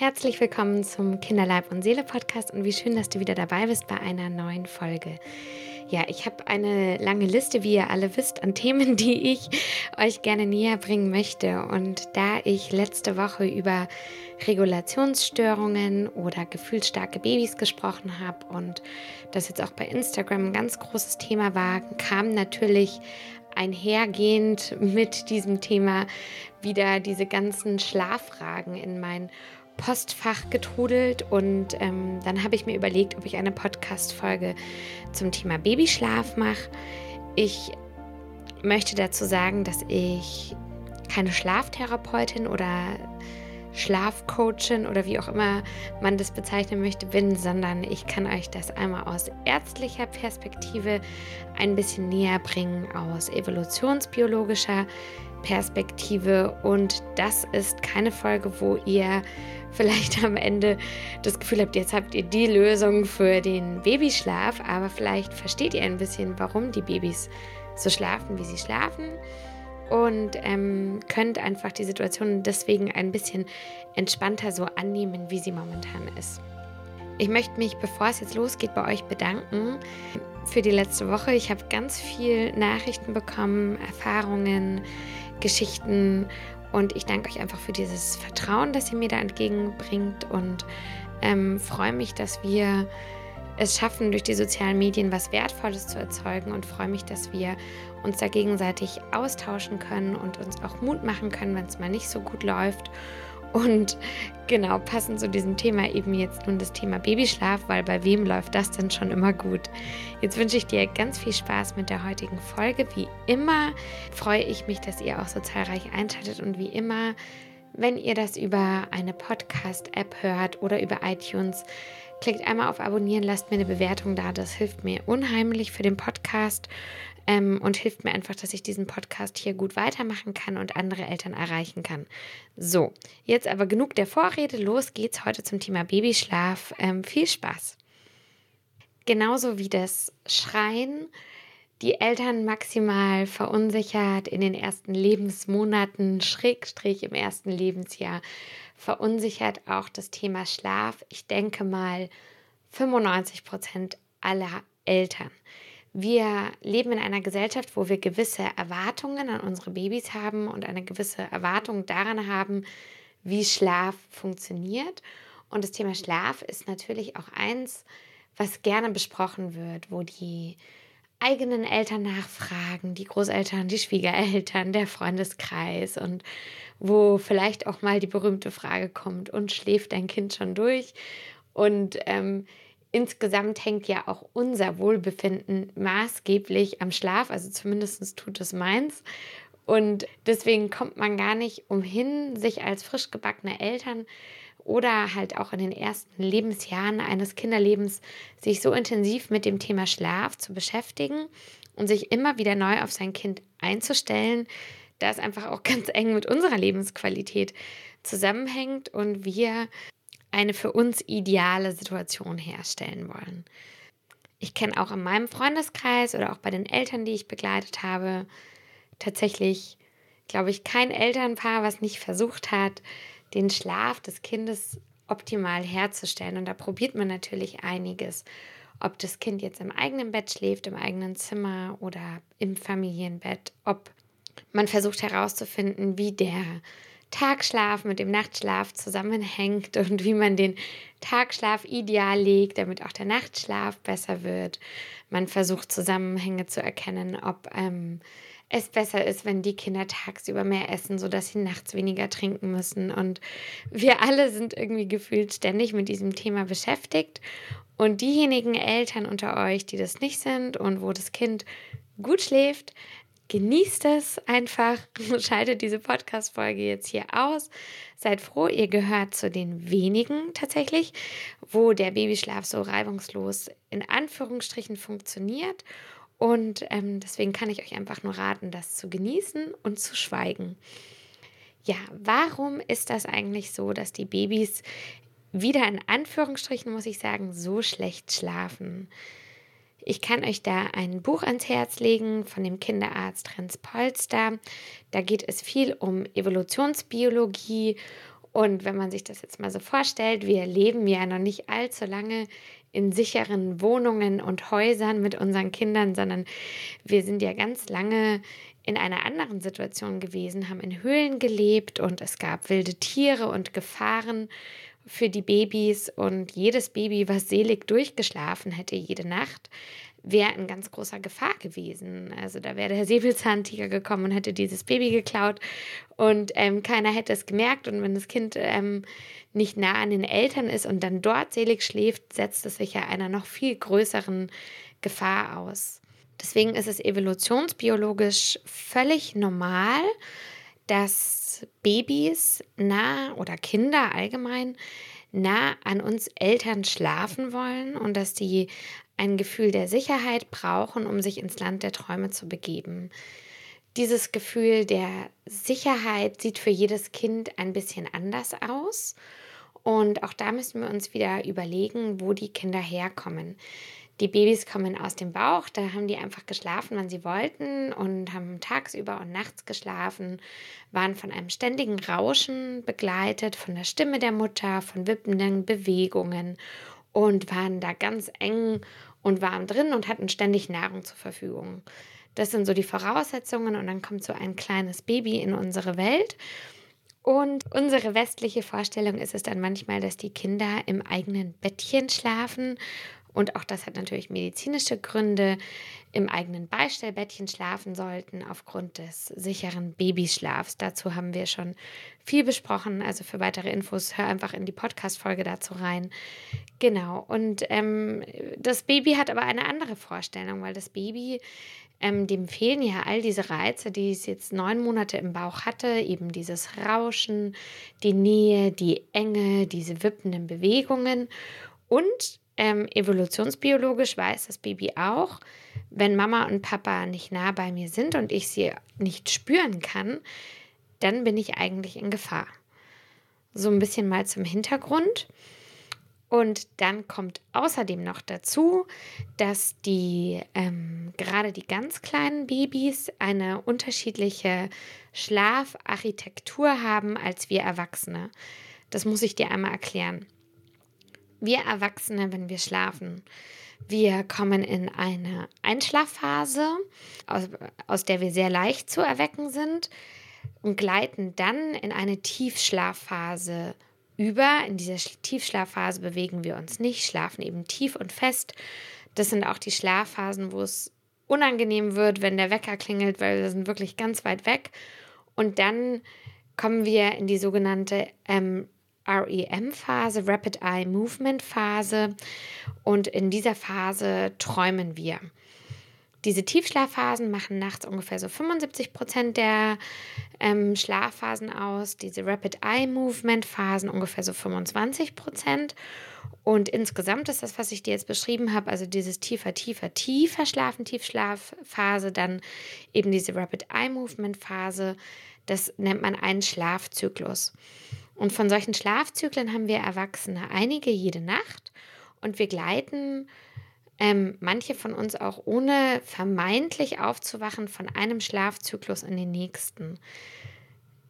Herzlich willkommen zum Kinderleib und Seele Podcast und wie schön, dass du wieder dabei bist bei einer neuen Folge. Ja, ich habe eine lange Liste, wie ihr alle wisst, an Themen, die ich euch gerne näher bringen möchte. Und da ich letzte Woche über Regulationsstörungen oder gefühlsstarke Babys gesprochen habe und das jetzt auch bei Instagram ein ganz großes Thema war, kam natürlich einhergehend mit diesem Thema wieder diese ganzen Schlaffragen in mein Postfach getrudelt und ähm, dann habe ich mir überlegt, ob ich eine Podcast-Folge zum Thema Babyschlaf mache. Ich möchte dazu sagen, dass ich keine Schlaftherapeutin oder Schlafcoachin oder wie auch immer man das bezeichnen möchte bin, sondern ich kann euch das einmal aus ärztlicher Perspektive ein bisschen näher bringen, aus evolutionsbiologischer Perspektive und das ist keine Folge, wo ihr vielleicht am Ende das Gefühl habt, jetzt habt ihr die Lösung für den Babyschlaf, aber vielleicht versteht ihr ein bisschen, warum die Babys so schlafen, wie sie schlafen und ähm, könnt einfach die Situation deswegen ein bisschen entspannter so annehmen, wie sie momentan ist. Ich möchte mich, bevor es jetzt losgeht, bei euch bedanken für die letzte Woche. Ich habe ganz viel Nachrichten bekommen, Erfahrungen, Geschichten. Und ich danke euch einfach für dieses Vertrauen, das ihr mir da entgegenbringt. Und ähm, freue mich, dass wir es schaffen, durch die sozialen Medien was Wertvolles zu erzeugen. Und freue mich, dass wir uns da gegenseitig austauschen können und uns auch Mut machen können, wenn es mal nicht so gut läuft und genau, passend zu diesem Thema eben jetzt nun das Thema Babyschlaf, weil bei wem läuft das denn schon immer gut? Jetzt wünsche ich dir ganz viel Spaß mit der heutigen Folge. Wie immer freue ich mich, dass ihr auch so zahlreich einschaltet und wie immer, wenn ihr das über eine Podcast-App hört oder über iTunes, klickt einmal auf Abonnieren, lasst mir eine Bewertung da. Das hilft mir unheimlich für den Podcast ähm, und hilft mir einfach, dass ich diesen Podcast hier gut weitermachen kann und andere Eltern erreichen kann. So, jetzt aber genug der Vorrede. Los geht's heute zum Thema Babyschlaf. Ähm, viel Spaß. Genauso wie das Schreien die Eltern maximal verunsichert in den ersten Lebensmonaten, Schrägstrich im ersten Lebensjahr, verunsichert auch das Thema Schlaf. Ich denke mal 95 Prozent aller Eltern. Wir leben in einer Gesellschaft, wo wir gewisse Erwartungen an unsere Babys haben und eine gewisse Erwartung daran haben, wie Schlaf funktioniert. Und das Thema Schlaf ist natürlich auch eins, was gerne besprochen wird, wo die eigenen Eltern nachfragen, die Großeltern, die Schwiegereltern, der Freundeskreis und wo vielleicht auch mal die berühmte Frage kommt, und schläft dein Kind schon durch? Und ähm, insgesamt hängt ja auch unser Wohlbefinden maßgeblich am Schlaf, also zumindest tut es meins. Und deswegen kommt man gar nicht umhin, sich als frisch gebackene Eltern oder halt auch in den ersten Lebensjahren eines Kinderlebens sich so intensiv mit dem Thema Schlaf zu beschäftigen und sich immer wieder neu auf sein Kind einzustellen, da es einfach auch ganz eng mit unserer Lebensqualität zusammenhängt und wir eine für uns ideale Situation herstellen wollen. Ich kenne auch in meinem Freundeskreis oder auch bei den Eltern, die ich begleitet habe, tatsächlich, glaube ich, kein Elternpaar, was nicht versucht hat, den Schlaf des Kindes optimal herzustellen. Und da probiert man natürlich einiges. Ob das Kind jetzt im eigenen Bett schläft, im eigenen Zimmer oder im Familienbett, ob man versucht herauszufinden, wie der Tagschlaf mit dem Nachtschlaf zusammenhängt und wie man den Tagschlaf ideal legt, damit auch der Nachtschlaf besser wird. Man versucht Zusammenhänge zu erkennen, ob ähm, es besser ist, wenn die Kinder tagsüber mehr essen, sodass sie nachts weniger trinken müssen. Und wir alle sind irgendwie gefühlt ständig mit diesem Thema beschäftigt. Und diejenigen Eltern unter euch, die das nicht sind und wo das Kind gut schläft, genießt es einfach, schaltet diese Podcast-Folge jetzt hier aus. Seid froh, ihr gehört zu den wenigen tatsächlich, wo der Babyschlaf so reibungslos in Anführungsstrichen funktioniert. Und ähm, deswegen kann ich euch einfach nur raten, das zu genießen und zu schweigen. Ja, warum ist das eigentlich so, dass die Babys wieder in Anführungsstrichen, muss ich sagen, so schlecht schlafen? Ich kann euch da ein Buch ans Herz legen von dem Kinderarzt Renz Polster. Da geht es viel um Evolutionsbiologie Und wenn man sich das jetzt mal so vorstellt, wir leben ja noch nicht allzu lange in sicheren Wohnungen und Häusern mit unseren Kindern, sondern wir sind ja ganz lange in einer anderen Situation gewesen, haben in Höhlen gelebt und es gab wilde Tiere und Gefahren für die Babys. Und jedes Baby, was selig durchgeschlafen hätte jede Nacht, wäre in ganz großer Gefahr gewesen. Also da wäre der Säbelzahntiger gekommen und hätte dieses Baby geklaut und ähm, keiner hätte es gemerkt. Und wenn das Kind ähm, nicht nah an den Eltern ist und dann dort selig schläft, setzt es sich ja einer noch viel größeren Gefahr aus. Deswegen ist es evolutionsbiologisch völlig normal, dass Babys nah oder Kinder allgemein nah an uns Eltern schlafen wollen und dass die ein Gefühl der Sicherheit brauchen, um sich ins Land der Träume zu begeben. Dieses Gefühl der Sicherheit sieht für jedes Kind ein bisschen anders aus. Und auch da müssen wir uns wieder überlegen, wo die Kinder herkommen. Die Babys kommen aus dem Bauch, da haben die einfach geschlafen, wann sie wollten und haben tagsüber und nachts geschlafen, waren von einem ständigen Rauschen begleitet, von der Stimme der Mutter, von wippenden Bewegungen und waren da ganz eng und warm drin und hatten ständig Nahrung zur Verfügung. Das sind so die Voraussetzungen und dann kommt so ein kleines Baby in unsere Welt. Und unsere westliche Vorstellung ist es dann manchmal, dass die Kinder im eigenen Bettchen schlafen. Und auch das hat natürlich medizinische Gründe, im eigenen Beistellbettchen schlafen sollten aufgrund des sicheren Babyschlafs. Dazu haben wir schon viel besprochen. Also für weitere Infos hör einfach in die Podcast-Folge dazu rein. Genau. Und ähm, das Baby hat aber eine andere Vorstellung, weil das Baby, ähm, dem fehlen ja all diese Reize, die es jetzt neun Monate im Bauch hatte, eben dieses Rauschen, die Nähe, die Enge, diese wippenden Bewegungen. Und ähm, evolutionsbiologisch weiß das Baby auch, wenn Mama und Papa nicht nah bei mir sind und ich sie nicht spüren kann, dann bin ich eigentlich in Gefahr. So ein bisschen mal zum Hintergrund. Und dann kommt außerdem noch dazu, dass die ähm, gerade die ganz kleinen Babys eine unterschiedliche Schlafarchitektur haben als wir Erwachsene. Das muss ich dir einmal erklären. Wir Erwachsene, wenn wir schlafen, wir kommen in eine Einschlafphase, aus, aus der wir sehr leicht zu erwecken sind und gleiten dann in eine Tiefschlafphase über. In dieser Tiefschlafphase bewegen wir uns nicht, schlafen eben tief und fest. Das sind auch die Schlafphasen, wo es unangenehm wird, wenn der Wecker klingelt, weil wir sind wirklich ganz weit weg. Und dann kommen wir in die sogenannte ähm, REM-Phase, Rapid Eye Movement Phase. Und in dieser Phase träumen wir. Diese Tiefschlafphasen machen nachts ungefähr so 75 Prozent der ähm, Schlafphasen aus, diese Rapid Eye Movement Phasen ungefähr so 25 Prozent. Und insgesamt ist das, was ich dir jetzt beschrieben habe, also dieses tiefer, tiefer, tiefer Schlafen, Tiefschlafphase, dann eben diese Rapid Eye Movement Phase, das nennt man einen Schlafzyklus. Und von solchen Schlafzyklen haben wir Erwachsene einige jede Nacht und wir gleiten ähm, manche von uns auch ohne vermeintlich aufzuwachen von einem Schlafzyklus in den nächsten.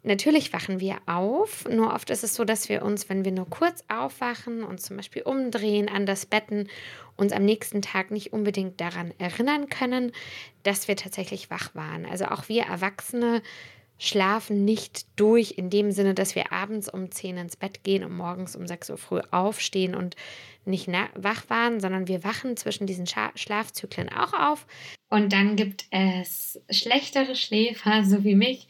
Natürlich wachen wir auf, nur oft ist es so, dass wir uns, wenn wir nur kurz aufwachen und zum Beispiel umdrehen, an das Betten, uns am nächsten Tag nicht unbedingt daran erinnern können, dass wir tatsächlich wach waren. Also auch wir Erwachsene schlafen nicht durch in dem Sinne, dass wir abends um 10 ins Bett gehen und morgens um 6 Uhr früh aufstehen und nicht wach waren, sondern wir wachen zwischen diesen Scha Schlafzyklen auch auf. Und dann gibt es schlechtere Schläfer, so wie mich,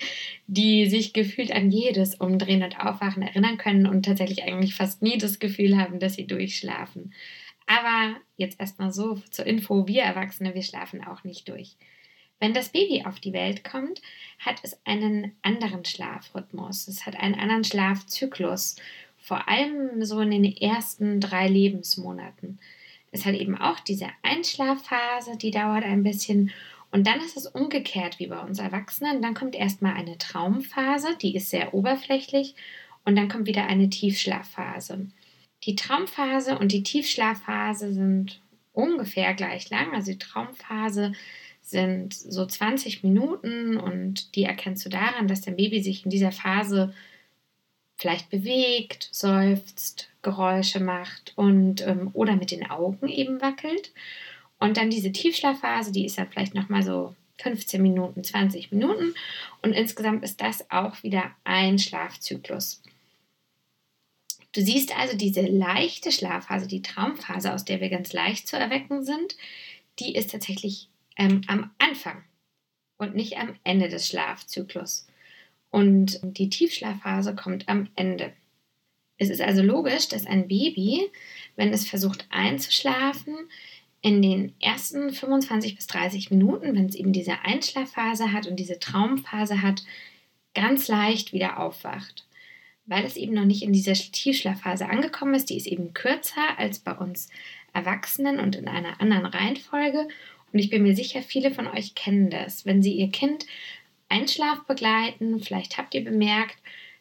die sich gefühlt an jedes Umdrehen und Aufwachen erinnern können und tatsächlich eigentlich fast nie das Gefühl haben, dass sie durchschlafen. Aber jetzt erstmal so zur Info, wir Erwachsene, wir schlafen auch nicht durch. Wenn das Baby auf die Welt kommt, hat es einen anderen Schlafrhythmus. Es hat einen anderen Schlafzyklus. Vor allem so in den ersten drei Lebensmonaten. Es hat eben auch diese Einschlafphase, die dauert ein bisschen. Und dann ist es umgekehrt wie bei uns Erwachsenen. Dann kommt erstmal eine Traumphase, die ist sehr oberflächlich. Und dann kommt wieder eine Tiefschlafphase. Die Traumphase und die Tiefschlafphase sind ungefähr gleich lang. Also die Traumphase sind so 20 Minuten und die erkennst du daran, dass dein Baby sich in dieser Phase vielleicht bewegt, seufzt, Geräusche macht und ähm, oder mit den Augen eben wackelt. Und dann diese Tiefschlafphase, die ist dann vielleicht nochmal so 15 Minuten, 20 Minuten. Und insgesamt ist das auch wieder ein Schlafzyklus. Du siehst also diese leichte Schlafphase, die Traumphase, aus der wir ganz leicht zu erwecken sind, die ist tatsächlich ähm, am Anfang und nicht am Ende des Schlafzyklus. Und die Tiefschlafphase kommt am Ende. Es ist also logisch, dass ein Baby, wenn es versucht einzuschlafen, in den ersten 25 bis 30 Minuten, wenn es eben diese Einschlafphase hat und diese Traumphase hat, ganz leicht wieder aufwacht. Weil es eben noch nicht in dieser Tiefschlafphase angekommen ist, die ist eben kürzer als bei uns Erwachsenen und in einer anderen Reihenfolge. Und ich bin mir sicher, viele von euch kennen das. Wenn sie ihr Kind Einschlaf begleiten, vielleicht habt ihr bemerkt,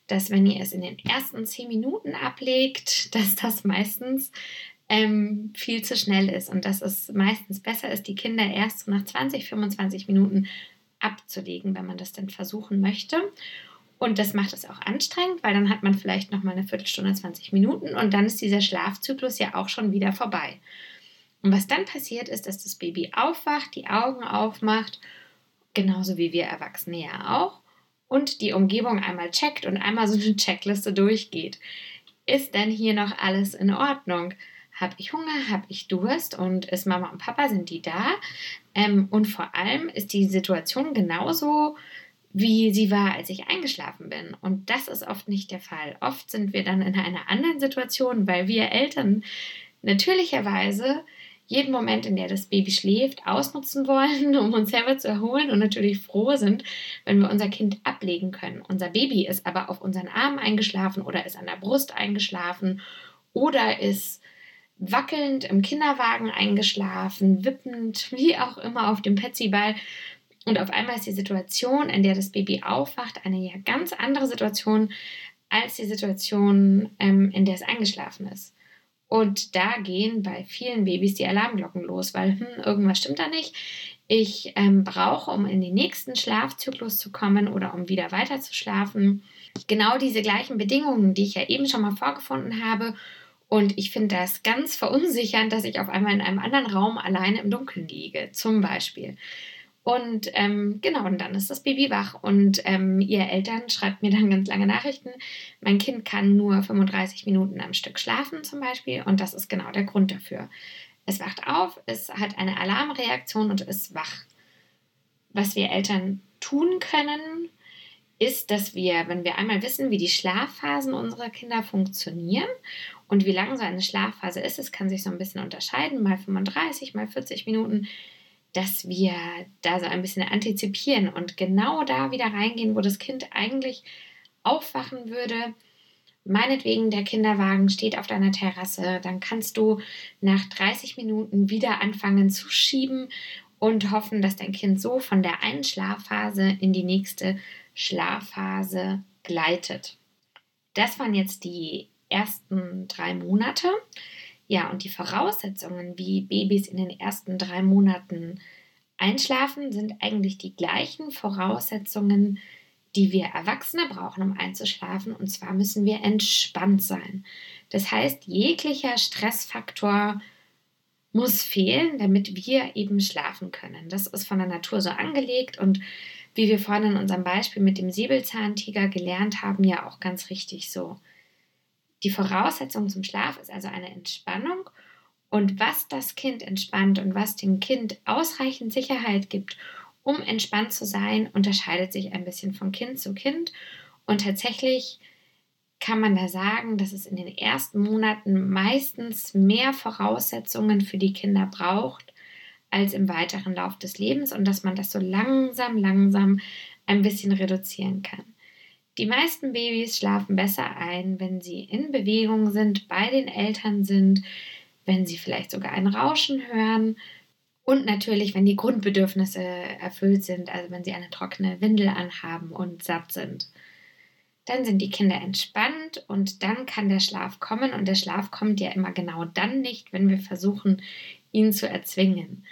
dass wenn ihr es in den ersten 10 Minuten ablegt, dass das meistens ähm, viel zu schnell ist und dass es meistens besser ist, die Kinder erst so nach 20, 25 Minuten abzulegen, wenn man das denn versuchen möchte. Und das macht es auch anstrengend, weil dann hat man vielleicht noch mal eine Viertelstunde, 20 Minuten und dann ist dieser Schlafzyklus ja auch schon wieder vorbei. Und was dann passiert ist, dass das Baby aufwacht, die Augen aufmacht, genauso wie wir Erwachsene ja auch, und die Umgebung einmal checkt und einmal so eine Checkliste durchgeht. Ist denn hier noch alles in Ordnung? Habe ich Hunger? Habe ich Durst? Und ist Mama und Papa, sind die da? Ähm, und vor allem ist die Situation genauso, wie sie war, als ich eingeschlafen bin. Und das ist oft nicht der Fall. Oft sind wir dann in einer anderen Situation, weil wir Eltern natürlicherweise jeden Moment, in der das Baby schläft, ausnutzen wollen, um uns selber zu erholen und natürlich froh sind, wenn wir unser Kind ablegen können. Unser Baby ist aber auf unseren Armen eingeschlafen oder ist an der Brust eingeschlafen oder ist wackelnd im Kinderwagen eingeschlafen, wippend, wie auch immer auf dem Petsyball. Und auf einmal ist die Situation, in der das Baby aufwacht, eine ja ganz andere Situation als die Situation, ähm, in der es eingeschlafen ist. Und da gehen bei vielen Babys die Alarmglocken los, weil hm, irgendwas stimmt da nicht. Ich ähm, brauche, um in den nächsten Schlafzyklus zu kommen oder um wieder weiter zu schlafen, genau diese gleichen Bedingungen, die ich ja eben schon mal vorgefunden habe und ich finde das ganz verunsichernd, dass ich auf einmal in einem anderen Raum alleine im Dunkeln liege, zum Beispiel. Und ähm, genau, und dann ist das Baby wach und ähm, ihr Eltern schreibt mir dann ganz lange Nachrichten. Mein Kind kann nur 35 Minuten am Stück schlafen zum Beispiel und das ist genau der Grund dafür. Es wacht auf, es hat eine Alarmreaktion und ist wach. Was wir Eltern tun können, ist, dass wir, wenn wir einmal wissen, wie die Schlafphasen unserer Kinder funktionieren und wie lang so eine Schlafphase ist, es kann sich so ein bisschen unterscheiden, mal 35, mal 40 Minuten, dass wir da so ein bisschen antizipieren und genau da wieder reingehen, wo das Kind eigentlich aufwachen würde. Meinetwegen, der Kinderwagen steht auf deiner Terrasse, dann kannst du nach 30 Minuten wieder anfangen zu schieben und hoffen, dass dein Kind so von der einen Schlafphase in die nächste Schlafphase gleitet. Das waren jetzt die ersten drei Monate. Ja, und die Voraussetzungen, wie Babys in den ersten drei Monaten einschlafen, sind eigentlich die gleichen Voraussetzungen, die wir Erwachsene brauchen, um einzuschlafen. Und zwar müssen wir entspannt sein. Das heißt, jeglicher Stressfaktor muss fehlen, damit wir eben schlafen können. Das ist von der Natur so angelegt und wie wir vorhin in unserem Beispiel mit dem Säbelzahntiger gelernt haben, ja auch ganz richtig so. Die Voraussetzung zum Schlaf ist also eine Entspannung und was das Kind entspannt und was dem Kind ausreichend Sicherheit gibt, um entspannt zu sein, unterscheidet sich ein bisschen von Kind zu Kind und tatsächlich kann man da sagen, dass es in den ersten Monaten meistens mehr Voraussetzungen für die Kinder braucht, als im weiteren Lauf des Lebens und dass man das so langsam, langsam ein bisschen reduzieren kann. Die meisten Babys schlafen besser ein, wenn sie in Bewegung sind, bei den Eltern sind, wenn sie vielleicht sogar ein Rauschen hören und natürlich, wenn die Grundbedürfnisse erfüllt sind, also wenn sie eine trockene Windel anhaben und satt sind. Dann sind die Kinder entspannt und dann kann der Schlaf kommen und der Schlaf kommt ja immer genau dann nicht, wenn wir versuchen, ihn zu erzwingen.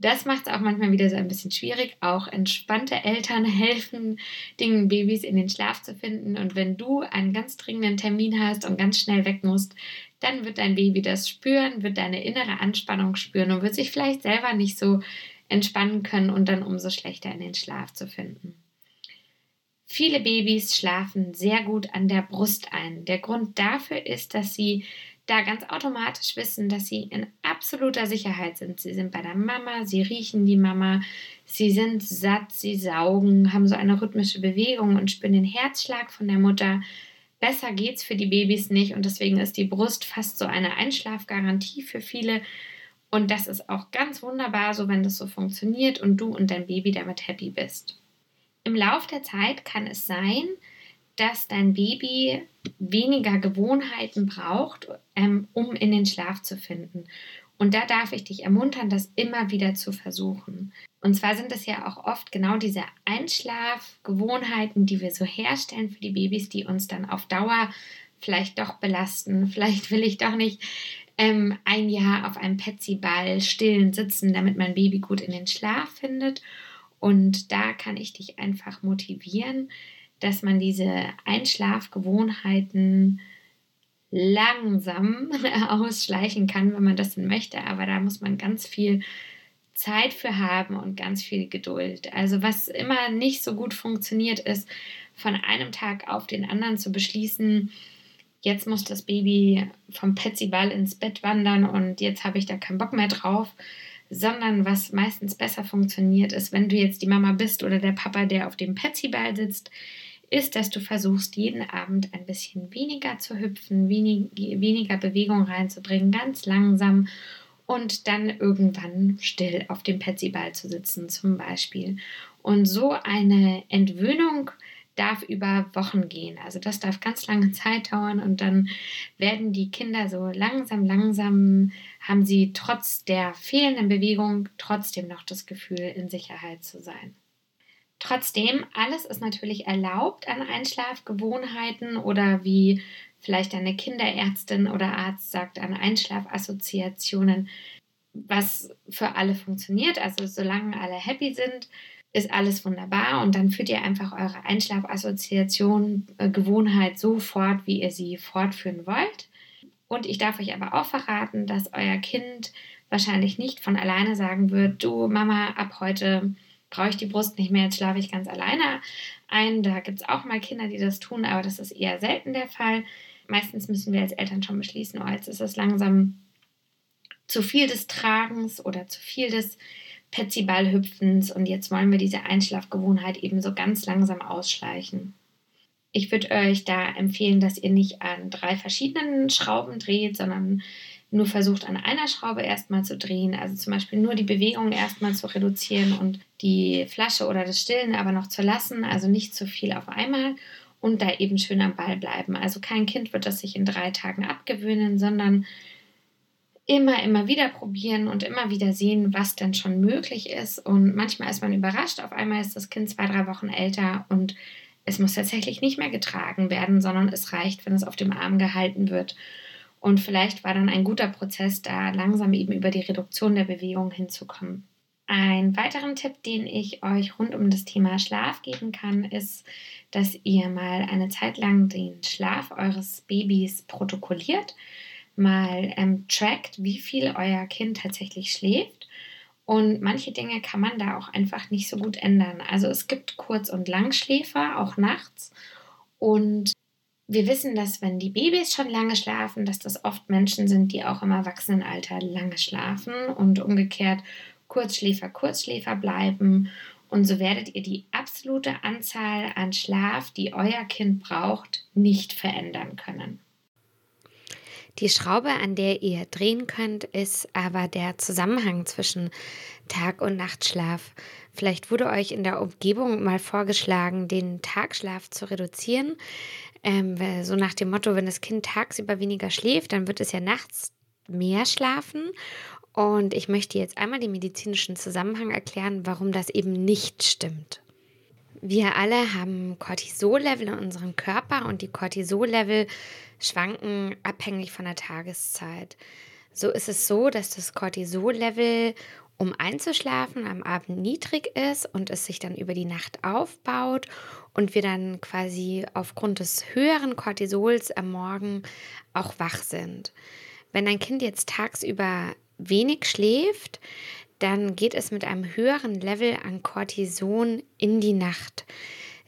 Das macht es auch manchmal wieder so ein bisschen schwierig. Auch entspannte Eltern helfen, den Babys in den Schlaf zu finden. Und wenn du einen ganz dringenden Termin hast und ganz schnell weg musst, dann wird dein Baby das spüren, wird deine innere Anspannung spüren und wird sich vielleicht selber nicht so entspannen können und dann umso schlechter in den Schlaf zu finden. Viele Babys schlafen sehr gut an der Brust ein. Der Grund dafür ist, dass sie da ganz automatisch wissen, dass sie in absoluter Sicherheit sind. Sie sind bei der Mama, sie riechen die Mama, sie sind satt, sie saugen, haben so eine rhythmische Bewegung und spüren den Herzschlag von der Mutter. Besser geht's für die Babys nicht und deswegen ist die Brust fast so eine Einschlafgarantie für viele. Und das ist auch ganz wunderbar, so wenn das so funktioniert und du und dein Baby damit happy bist. Im Lauf der Zeit kann es sein, dass dein Baby weniger Gewohnheiten braucht, ähm, um in den Schlaf zu finden. Und da darf ich dich ermuntern, das immer wieder zu versuchen. Und zwar sind es ja auch oft genau diese Einschlafgewohnheiten, die wir so herstellen für die Babys, die uns dann auf Dauer vielleicht doch belasten. Vielleicht will ich doch nicht ähm, ein Jahr auf einem Petsy-Ball stillen sitzen, damit mein Baby gut in den Schlaf findet. Und da kann ich dich einfach motivieren, dass man diese Einschlafgewohnheiten langsam ausschleichen kann, wenn man das denn möchte. Aber da muss man ganz viel Zeit für haben und ganz viel Geduld. Also was immer nicht so gut funktioniert, ist von einem Tag auf den anderen zu beschließen, jetzt muss das Baby vom Petsyball ins Bett wandern und jetzt habe ich da keinen Bock mehr drauf, sondern was meistens besser funktioniert, ist, wenn du jetzt die Mama bist oder der Papa, der auf dem Petsyball sitzt, ist, dass du versuchst, jeden Abend ein bisschen weniger zu hüpfen, wenig, weniger Bewegung reinzubringen, ganz langsam und dann irgendwann still auf dem Petsyball zu sitzen zum Beispiel. Und so eine Entwöhnung darf über Wochen gehen. Also das darf ganz lange Zeit dauern und dann werden die Kinder so langsam, langsam, haben sie trotz der fehlenden Bewegung trotzdem noch das Gefühl, in Sicherheit zu sein. Trotzdem, alles ist natürlich erlaubt an Einschlafgewohnheiten oder wie vielleicht eine Kinderärztin oder Arzt sagt, an Einschlafassoziationen, was für alle funktioniert. Also solange alle happy sind, ist alles wunderbar und dann führt ihr einfach eure Einschlafassoziation, äh, Gewohnheit so fort, wie ihr sie fortführen wollt. Und ich darf euch aber auch verraten, dass euer Kind wahrscheinlich nicht von alleine sagen wird, du Mama, ab heute brauche ich die Brust nicht mehr, jetzt schlafe ich ganz alleine ein. Da gibt es auch mal Kinder, die das tun, aber das ist eher selten der Fall. Meistens müssen wir als Eltern schon beschließen, oh, jetzt ist es langsam zu viel des Tragens oder zu viel des Petsyball-Hüpfens und jetzt wollen wir diese Einschlafgewohnheit eben so ganz langsam ausschleichen. Ich würde euch da empfehlen, dass ihr nicht an drei verschiedenen Schrauben dreht, sondern nur versucht an einer Schraube erstmal zu drehen, also zum Beispiel nur die Bewegung erstmal zu reduzieren und die Flasche oder das Stillen aber noch zu lassen, also nicht zu viel auf einmal und da eben schön am Ball bleiben. Also kein Kind wird das sich in drei Tagen abgewöhnen, sondern immer, immer wieder probieren und immer wieder sehen, was denn schon möglich ist. Und manchmal ist man überrascht, auf einmal ist das Kind zwei, drei Wochen älter und es muss tatsächlich nicht mehr getragen werden, sondern es reicht, wenn es auf dem Arm gehalten wird. Und vielleicht war dann ein guter Prozess, da langsam eben über die Reduktion der Bewegung hinzukommen. Ein weiteren Tipp, den ich euch rund um das Thema Schlaf geben kann, ist, dass ihr mal eine Zeit lang den Schlaf eures Babys protokolliert, mal ähm, trackt, wie viel euer Kind tatsächlich schläft. Und manche Dinge kann man da auch einfach nicht so gut ändern. Also es gibt Kurz- und Langschläfer, auch nachts. Und wir wissen, dass wenn die Babys schon lange schlafen, dass das oft Menschen sind, die auch im Erwachsenenalter lange schlafen und umgekehrt Kurzschläfer Kurzschläfer bleiben. Und so werdet ihr die absolute Anzahl an Schlaf, die euer Kind braucht, nicht verändern können. Die Schraube, an der ihr drehen könnt, ist aber der Zusammenhang zwischen Tag- und Nachtschlaf. Vielleicht wurde euch in der Umgebung mal vorgeschlagen, den Tagschlaf zu reduzieren. Ähm, so nach dem Motto, wenn das Kind tagsüber weniger schläft, dann wird es ja nachts mehr schlafen. Und ich möchte jetzt einmal den medizinischen Zusammenhang erklären, warum das eben nicht stimmt. Wir alle haben Cortisol-Level in unserem Körper und die Cortisol-Level schwanken abhängig von der Tageszeit. So ist es so, dass das Cortisol-Level um einzuschlafen, am Abend niedrig ist und es sich dann über die Nacht aufbaut und wir dann quasi aufgrund des höheren Cortisols am Morgen auch wach sind. Wenn ein Kind jetzt tagsüber wenig schläft, dann geht es mit einem höheren Level an Cortison in die Nacht,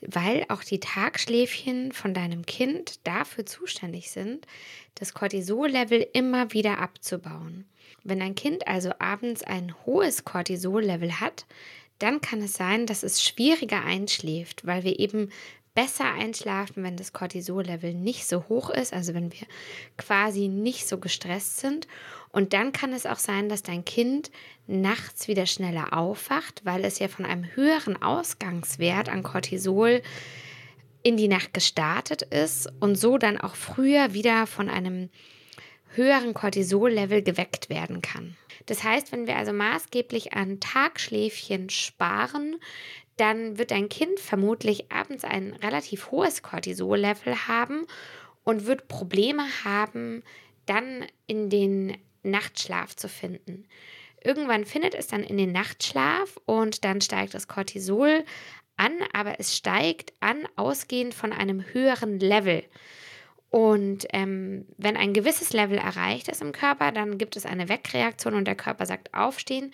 weil auch die Tagschläfchen von deinem Kind dafür zuständig sind, das Cortisol-Level immer wieder abzubauen. Wenn ein Kind also abends ein hohes Cortisol-Level hat, dann kann es sein, dass es schwieriger einschläft, weil wir eben besser einschlafen, wenn das Cortisol-Level nicht so hoch ist, also wenn wir quasi nicht so gestresst sind. Und dann kann es auch sein, dass dein Kind nachts wieder schneller aufwacht, weil es ja von einem höheren Ausgangswert an Cortisol in die Nacht gestartet ist und so dann auch früher wieder von einem höheren Cortisol-Level geweckt werden kann. Das heißt, wenn wir also maßgeblich an Tagschläfchen sparen, dann wird dein Kind vermutlich abends ein relativ hohes Cortisol-Level haben und wird Probleme haben, dann in den Nachtschlaf zu finden. Irgendwann findet es dann in den Nachtschlaf und dann steigt das Cortisol an, aber es steigt an ausgehend von einem höheren Level. Und ähm, wenn ein gewisses Level erreicht ist im Körper, dann gibt es eine Wegreaktion und der Körper sagt aufstehen.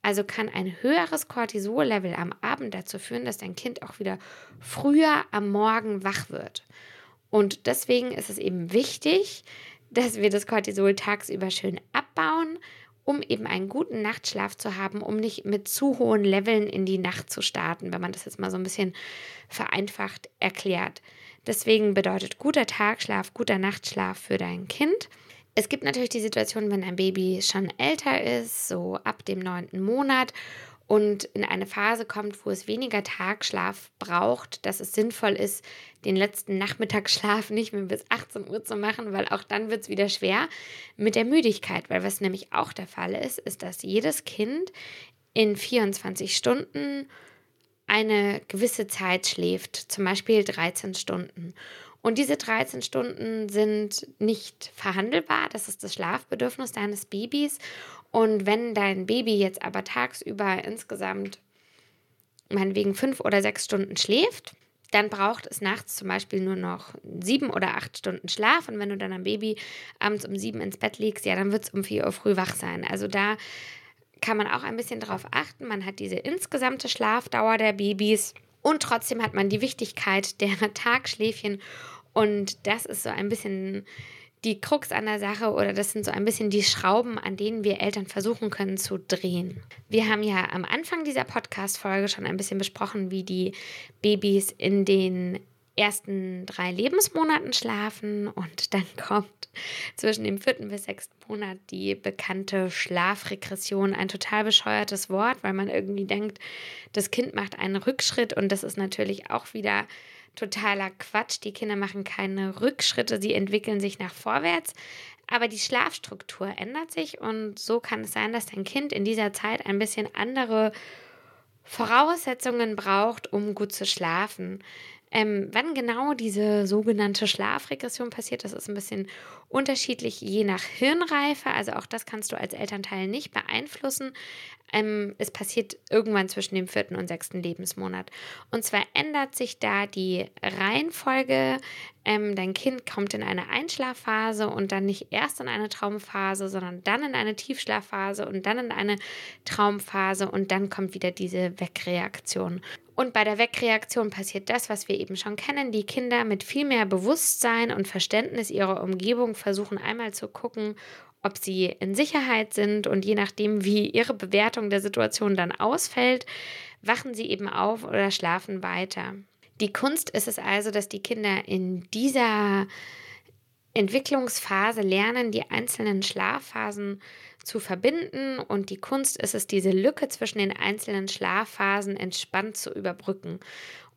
Also kann ein höheres Cortisol-Level am Abend dazu führen, dass dein Kind auch wieder früher am Morgen wach wird. Und deswegen ist es eben wichtig, dass wir das Cortisol tagsüber schön abbauen, um eben einen guten Nachtschlaf zu haben, um nicht mit zu hohen Leveln in die Nacht zu starten, wenn man das jetzt mal so ein bisschen vereinfacht erklärt. Deswegen bedeutet guter Tagschlaf, guter Nachtschlaf für dein Kind. Es gibt natürlich die Situation, wenn ein Baby schon älter ist, so ab dem neunten Monat und in eine Phase kommt, wo es weniger Tagschlaf braucht, dass es sinnvoll ist, den letzten Nachmittagsschlaf nicht mehr bis 18 Uhr zu machen, weil auch dann wird es wieder schwer mit der Müdigkeit, weil was nämlich auch der Fall ist, ist, dass jedes Kind in 24 Stunden eine gewisse Zeit schläft, zum Beispiel 13 Stunden. Und diese 13 Stunden sind nicht verhandelbar. Das ist das Schlafbedürfnis deines Babys. Und wenn dein Baby jetzt aber tagsüber insgesamt meinetwegen fünf oder sechs Stunden schläft, dann braucht es nachts zum Beispiel nur noch sieben oder acht Stunden Schlaf. Und wenn du dann am Baby abends um sieben ins Bett legst, ja, dann wird es um vier Uhr früh wach sein. Also da kann man auch ein bisschen darauf achten. Man hat diese insgesamte Schlafdauer der Babys und trotzdem hat man die Wichtigkeit der Tagschläfchen. Und das ist so ein bisschen die Krux an der Sache oder das sind so ein bisschen die Schrauben, an denen wir Eltern versuchen können zu drehen. Wir haben ja am Anfang dieser Podcast-Folge schon ein bisschen besprochen, wie die Babys in den ersten drei Lebensmonaten schlafen und dann kommt zwischen dem vierten bis sechsten Monat die bekannte Schlafregression. Ein total bescheuertes Wort, weil man irgendwie denkt, das Kind macht einen Rückschritt und das ist natürlich auch wieder totaler Quatsch. Die Kinder machen keine Rückschritte, sie entwickeln sich nach vorwärts. Aber die Schlafstruktur ändert sich und so kann es sein, dass dein Kind in dieser Zeit ein bisschen andere Voraussetzungen braucht, um gut zu schlafen. Ähm, wann genau diese sogenannte Schlafregression passiert, das ist ein bisschen unterschiedlich je nach Hirnreife. Also auch das kannst du als Elternteil nicht beeinflussen. Ähm, es passiert irgendwann zwischen dem vierten und sechsten Lebensmonat. Und zwar ändert sich da die Reihenfolge. Ähm, dein Kind kommt in eine Einschlafphase und dann nicht erst in eine Traumphase, sondern dann in eine Tiefschlafphase und dann in eine Traumphase und dann kommt wieder diese Wegreaktion. Und bei der Wegreaktion passiert das, was wir eben schon kennen. Die Kinder mit viel mehr Bewusstsein und Verständnis ihrer Umgebung versuchen einmal zu gucken, ob sie in Sicherheit sind und je nachdem, wie ihre Bewertung der Situation dann ausfällt, wachen sie eben auf oder schlafen weiter. Die Kunst ist es also, dass die Kinder in dieser Entwicklungsphase lernen, die einzelnen Schlafphasen zu verbinden und die Kunst ist es, diese Lücke zwischen den einzelnen Schlafphasen entspannt zu überbrücken.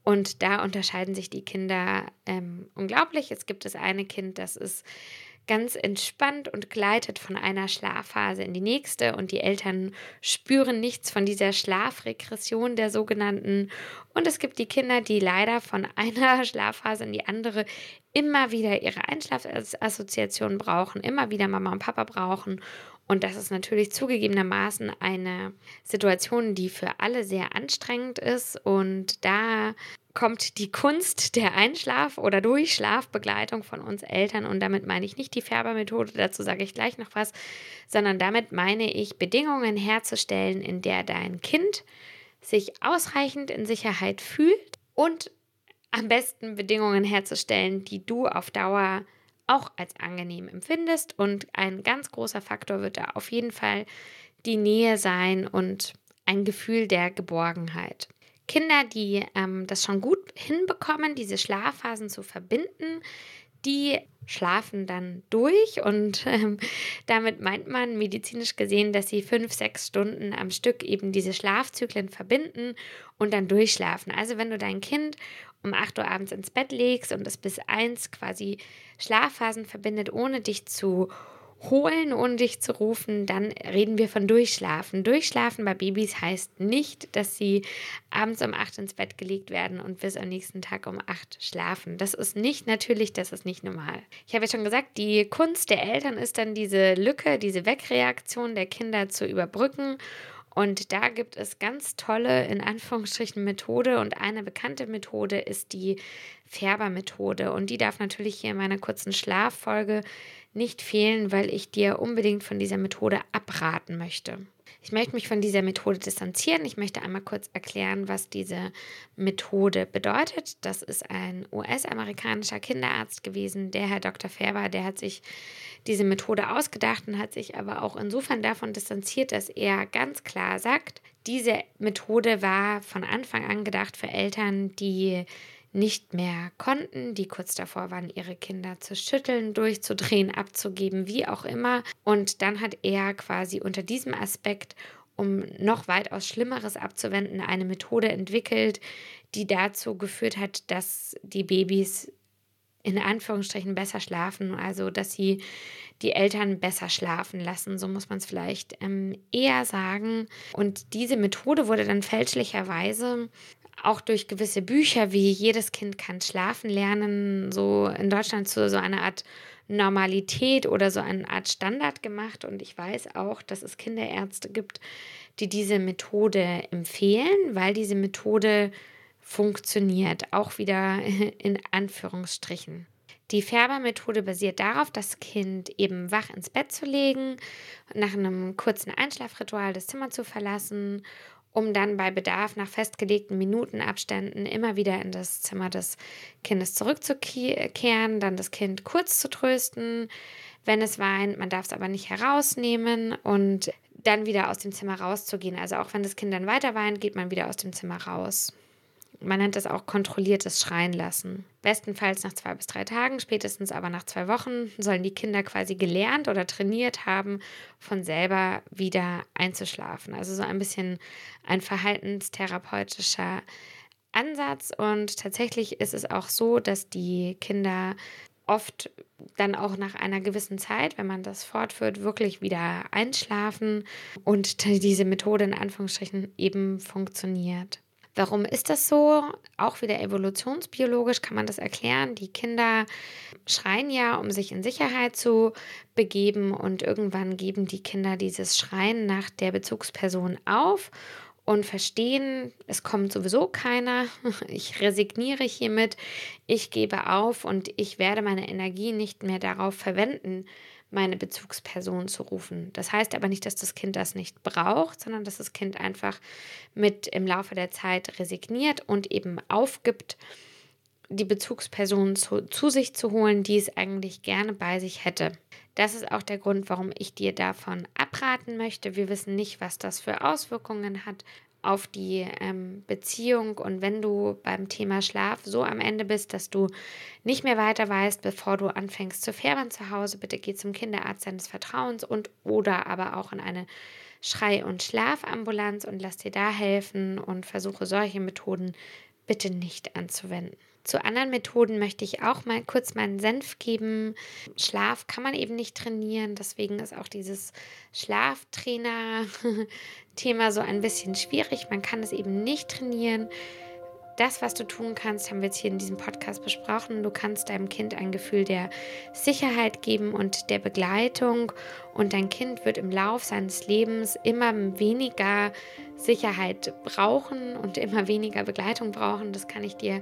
Und da unterscheiden sich die Kinder ähm, unglaublich. Es gibt das eine Kind, das ist ganz entspannt und gleitet von einer Schlafphase in die nächste und die Eltern spüren nichts von dieser Schlafregression der sogenannten. Und es gibt die Kinder, die leider von einer Schlafphase in die andere immer wieder ihre Einschlafassoziation brauchen, immer wieder Mama und Papa brauchen. Und das ist natürlich zugegebenermaßen eine Situation, die für alle sehr anstrengend ist. Und da kommt die Kunst der Einschlaf- oder Durchschlafbegleitung von uns Eltern. Und damit meine ich nicht die Färbermethode, dazu sage ich gleich noch was, sondern damit meine ich Bedingungen herzustellen, in der dein Kind sich ausreichend in Sicherheit fühlt und am besten Bedingungen herzustellen, die du auf Dauer auch als angenehm empfindest. Und ein ganz großer Faktor wird da auf jeden Fall die Nähe sein und ein Gefühl der Geborgenheit. Kinder, die ähm, das schon gut hinbekommen, diese Schlafphasen zu verbinden, die schlafen dann durch und ähm, damit meint man medizinisch gesehen, dass sie fünf, sechs Stunden am Stück eben diese Schlafzyklen verbinden und dann durchschlafen. Also wenn du dein Kind um 8 Uhr abends ins Bett legst und es bis 1 quasi Schlafphasen verbindet, ohne dich zu holen, ohne dich zu rufen, dann reden wir von Durchschlafen. Durchschlafen bei Babys heißt nicht, dass sie abends um 8 ins Bett gelegt werden und bis am nächsten Tag um 8 schlafen. Das ist nicht natürlich, das ist nicht normal. Ich habe ja schon gesagt, die Kunst der Eltern ist dann diese Lücke, diese Wegreaktion der Kinder zu überbrücken und da gibt es ganz tolle, in Anführungsstrichen, Methode. Und eine bekannte Methode ist die Färbermethode. Und die darf natürlich hier in meiner kurzen Schlaffolge nicht fehlen, weil ich dir unbedingt von dieser Methode abraten möchte. Ich möchte mich von dieser Methode distanzieren. Ich möchte einmal kurz erklären, was diese Methode bedeutet. Das ist ein US-amerikanischer Kinderarzt gewesen, der Herr Dr. Färber, der hat sich diese Methode ausgedacht und hat sich aber auch insofern davon distanziert, dass er ganz klar sagt, diese Methode war von Anfang an gedacht für Eltern, die nicht mehr konnten, die kurz davor waren, ihre Kinder zu schütteln, durchzudrehen, abzugeben, wie auch immer. Und dann hat er quasi unter diesem Aspekt, um noch weitaus Schlimmeres abzuwenden, eine Methode entwickelt, die dazu geführt hat, dass die Babys in Anführungsstrichen besser schlafen, also dass sie die Eltern besser schlafen lassen, so muss man es vielleicht ähm, eher sagen. Und diese Methode wurde dann fälschlicherweise auch durch gewisse Bücher wie Jedes Kind kann schlafen lernen, so in Deutschland zu so einer Art Normalität oder so eine Art Standard gemacht. Und ich weiß auch, dass es Kinderärzte gibt, die diese Methode empfehlen, weil diese Methode funktioniert, auch wieder in Anführungsstrichen. Die Färbermethode basiert darauf, das Kind eben wach ins Bett zu legen, nach einem kurzen Einschlafritual das Zimmer zu verlassen um dann bei Bedarf nach festgelegten Minutenabständen immer wieder in das Zimmer des Kindes zurückzukehren, dann das Kind kurz zu trösten, wenn es weint. Man darf es aber nicht herausnehmen und dann wieder aus dem Zimmer rauszugehen. Also auch wenn das Kind dann weiter weint, geht man wieder aus dem Zimmer raus. Man nennt das auch kontrolliertes Schreien lassen. Bestenfalls nach zwei bis drei Tagen, spätestens aber nach zwei Wochen sollen die Kinder quasi gelernt oder trainiert haben, von selber wieder einzuschlafen. Also so ein bisschen ein verhaltenstherapeutischer Ansatz. Und tatsächlich ist es auch so, dass die Kinder oft dann auch nach einer gewissen Zeit, wenn man das fortführt, wirklich wieder einschlafen und diese Methode in Anführungsstrichen eben funktioniert. Warum ist das so? Auch wieder evolutionsbiologisch kann man das erklären. Die Kinder schreien ja, um sich in Sicherheit zu begeben und irgendwann geben die Kinder dieses Schreien nach der Bezugsperson auf und verstehen, es kommt sowieso keiner, ich resigniere hiermit, ich gebe auf und ich werde meine Energie nicht mehr darauf verwenden, meine Bezugsperson zu rufen. Das heißt aber nicht, dass das Kind das nicht braucht, sondern dass das Kind einfach mit im Laufe der Zeit resigniert und eben aufgibt, die Bezugsperson zu, zu sich zu holen, die es eigentlich gerne bei sich hätte. Das ist auch der Grund, warum ich dir davon abraten möchte. Wir wissen nicht, was das für Auswirkungen hat auf die ähm, Beziehung und wenn du beim Thema Schlaf so am Ende bist, dass du nicht mehr weiter weißt, bevor du anfängst zu färbern zu Hause, bitte geh zum Kinderarzt deines Vertrauens und oder aber auch in eine Schrei- und Schlafambulanz und lass dir da helfen und versuche solche Methoden bitte nicht anzuwenden. Zu anderen Methoden möchte ich auch mal kurz meinen Senf geben. Schlaf kann man eben nicht trainieren, deswegen ist auch dieses Schlaftrainer-Thema so ein bisschen schwierig. Man kann es eben nicht trainieren das, was du tun kannst, haben wir jetzt hier in diesem Podcast besprochen. Du kannst deinem Kind ein Gefühl der Sicherheit geben und der Begleitung und dein Kind wird im Lauf seines Lebens immer weniger Sicherheit brauchen und immer weniger Begleitung brauchen. Das kann ich dir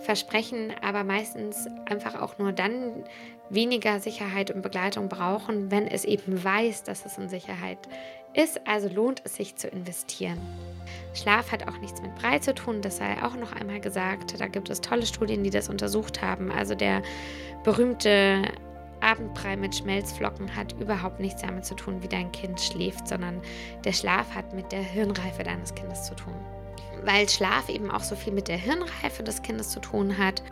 versprechen, aber meistens einfach auch nur dann weniger Sicherheit und Begleitung brauchen, wenn es eben weiß, dass es in Sicherheit ist. Also lohnt es sich zu investieren. Schlaf hat auch nichts mit Brei zu tun, das sei auch noch einmal gesagt. Da gibt es tolle Studien, die das untersucht haben. Also der berühmte Abendbrei mit Schmelzflocken hat überhaupt nichts damit zu tun, wie dein Kind schläft, sondern der Schlaf hat mit der Hirnreife deines Kindes zu tun. Weil Schlaf eben auch so viel mit der Hirnreife des Kindes zu tun hat,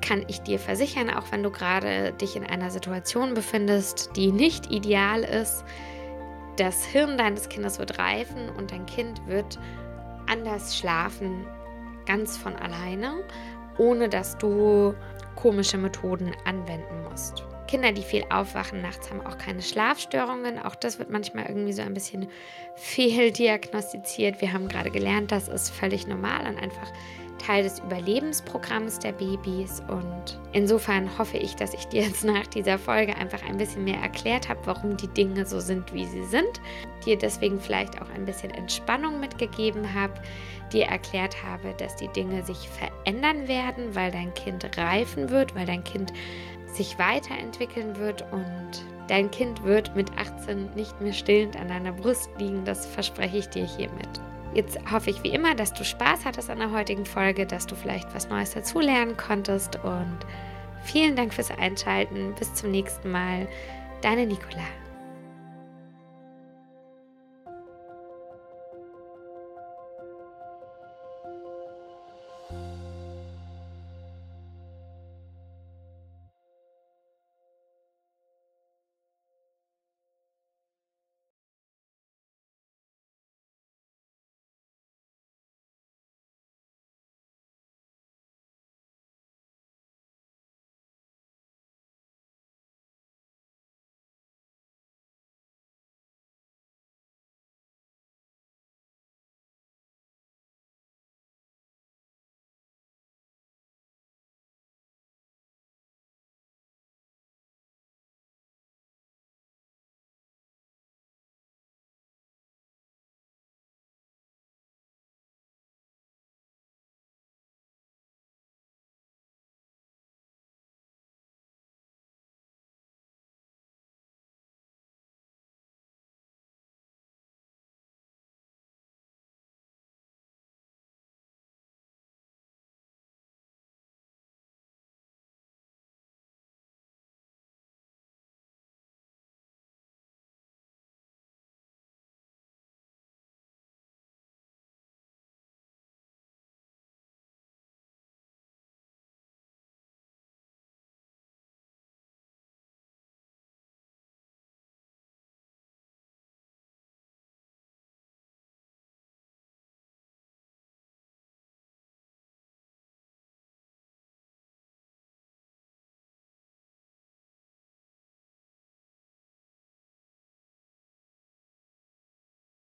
kann ich dir versichern, auch wenn du gerade dich in einer Situation befindest, die nicht ideal ist, das Hirn deines Kindes wird reifen und dein Kind wird anders schlafen, ganz von alleine, ohne dass du komische Methoden anwenden musst. Kinder, die viel aufwachen nachts, haben auch keine Schlafstörungen. Auch das wird manchmal irgendwie so ein bisschen fehldiagnostiziert. Wir haben gerade gelernt, das ist völlig normal und einfach Teil des Überlebensprogramms der Babys. Und insofern hoffe ich, dass ich dir jetzt nach dieser Folge einfach ein bisschen mehr erklärt habe, warum die Dinge so sind, wie sie sind. Dir deswegen vielleicht auch ein bisschen Entspannung mitgegeben habe. Dir erklärt habe, dass die Dinge sich verändern werden, weil dein Kind reifen wird, weil dein Kind sich weiterentwickeln wird und dein Kind wird mit 18 nicht mehr stillend an deiner Brust liegen. Das verspreche ich dir hiermit. Jetzt hoffe ich wie immer, dass du Spaß hattest an der heutigen Folge, dass du vielleicht was Neues dazulernen konntest und vielen Dank fürs Einschalten. Bis zum nächsten Mal. Deine Nicola.